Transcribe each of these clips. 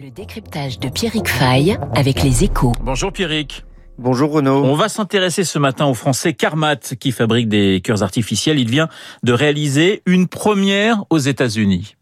Le décryptage de Pierrick Fay avec les échos. Bonjour Pierrick. Bonjour Renaud. On va s'intéresser ce matin au français Carmat qui fabrique des cœurs artificiels. Il vient de réaliser une première aux États-Unis.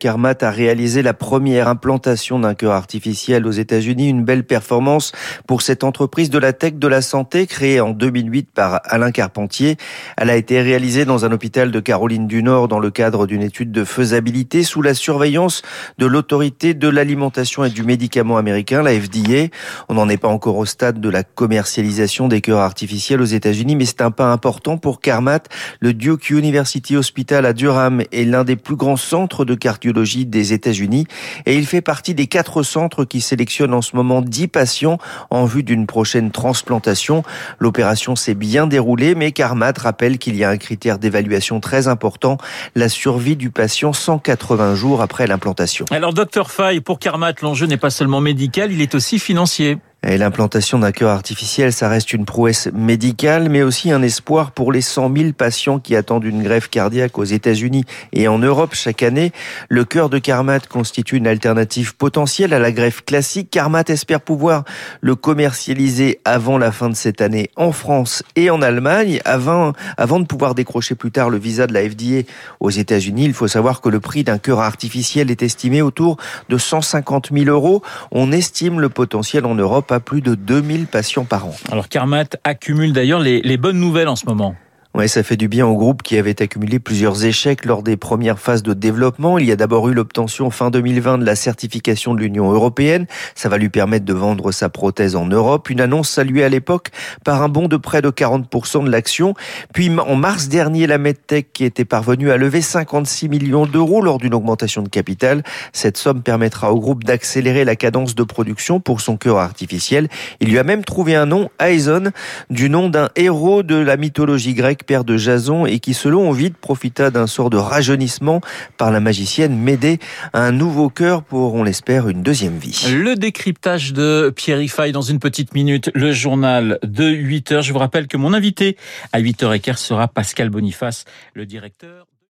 Carmat a réalisé la première implantation d'un cœur artificiel aux États-Unis, une belle performance pour cette entreprise de la tech de la santé créée en 2008 par Alain Carpentier. Elle a été réalisée dans un hôpital de Caroline du Nord dans le cadre d'une étude de faisabilité sous la surveillance de l'autorité de l'alimentation et du médicament américain, la FDA. On n'en est pas encore au stade de la commercialisation des cœurs artificiels aux États-Unis, mais c'est un pas important pour Carmat. Le Duke University Hospital à Durham est l'un des plus grands centres de cardiologie des États-Unis et il fait partie des quatre centres qui sélectionnent en ce moment 10 patients en vue d'une prochaine transplantation. L'opération s'est bien déroulée, mais Carmat rappelle qu'il y a un critère d'évaluation très important, la survie du patient 180 jours après l'implantation. Alors, docteur Fay, pour Carmat, l'enjeu n'est pas seulement médical, il est aussi financier. Et l'implantation d'un cœur artificiel, ça reste une prouesse médicale, mais aussi un espoir pour les 100 000 patients qui attendent une greffe cardiaque aux États-Unis et en Europe chaque année. Le cœur de Carmat constitue une alternative potentielle à la greffe classique. Carmat espère pouvoir le commercialiser avant la fin de cette année en France et en Allemagne. Avant, avant de pouvoir décrocher plus tard le visa de la FDA aux États-Unis, il faut savoir que le prix d'un cœur artificiel est estimé autour de 150 000 euros. On estime le potentiel en Europe pas plus de 2000 patients par an. Alors Carmat accumule d'ailleurs les, les bonnes nouvelles en ce moment. Ouais, ça fait du bien au groupe qui avait accumulé plusieurs échecs lors des premières phases de développement. Il y a d'abord eu l'obtention fin 2020 de la certification de l'Union européenne. Ça va lui permettre de vendre sa prothèse en Europe. Une annonce saluée à l'époque par un bond de près de 40% de l'action. Puis en mars dernier, la MedTech qui était parvenue à lever 56 millions d'euros lors d'une augmentation de capital. Cette somme permettra au groupe d'accélérer la cadence de production pour son cœur artificiel. Il lui a même trouvé un nom, Aizon, du nom d'un héros de la mythologie grecque père de Jason et qui, selon Ovid, profita d'un sort de rajeunissement par la magicienne Médée, un nouveau cœur pour, on l'espère, une deuxième vie. Le décryptage de Pierre Fay dans une petite minute, le journal de 8 heures. Je vous rappelle que mon invité à 8h15 sera Pascal Boniface, le directeur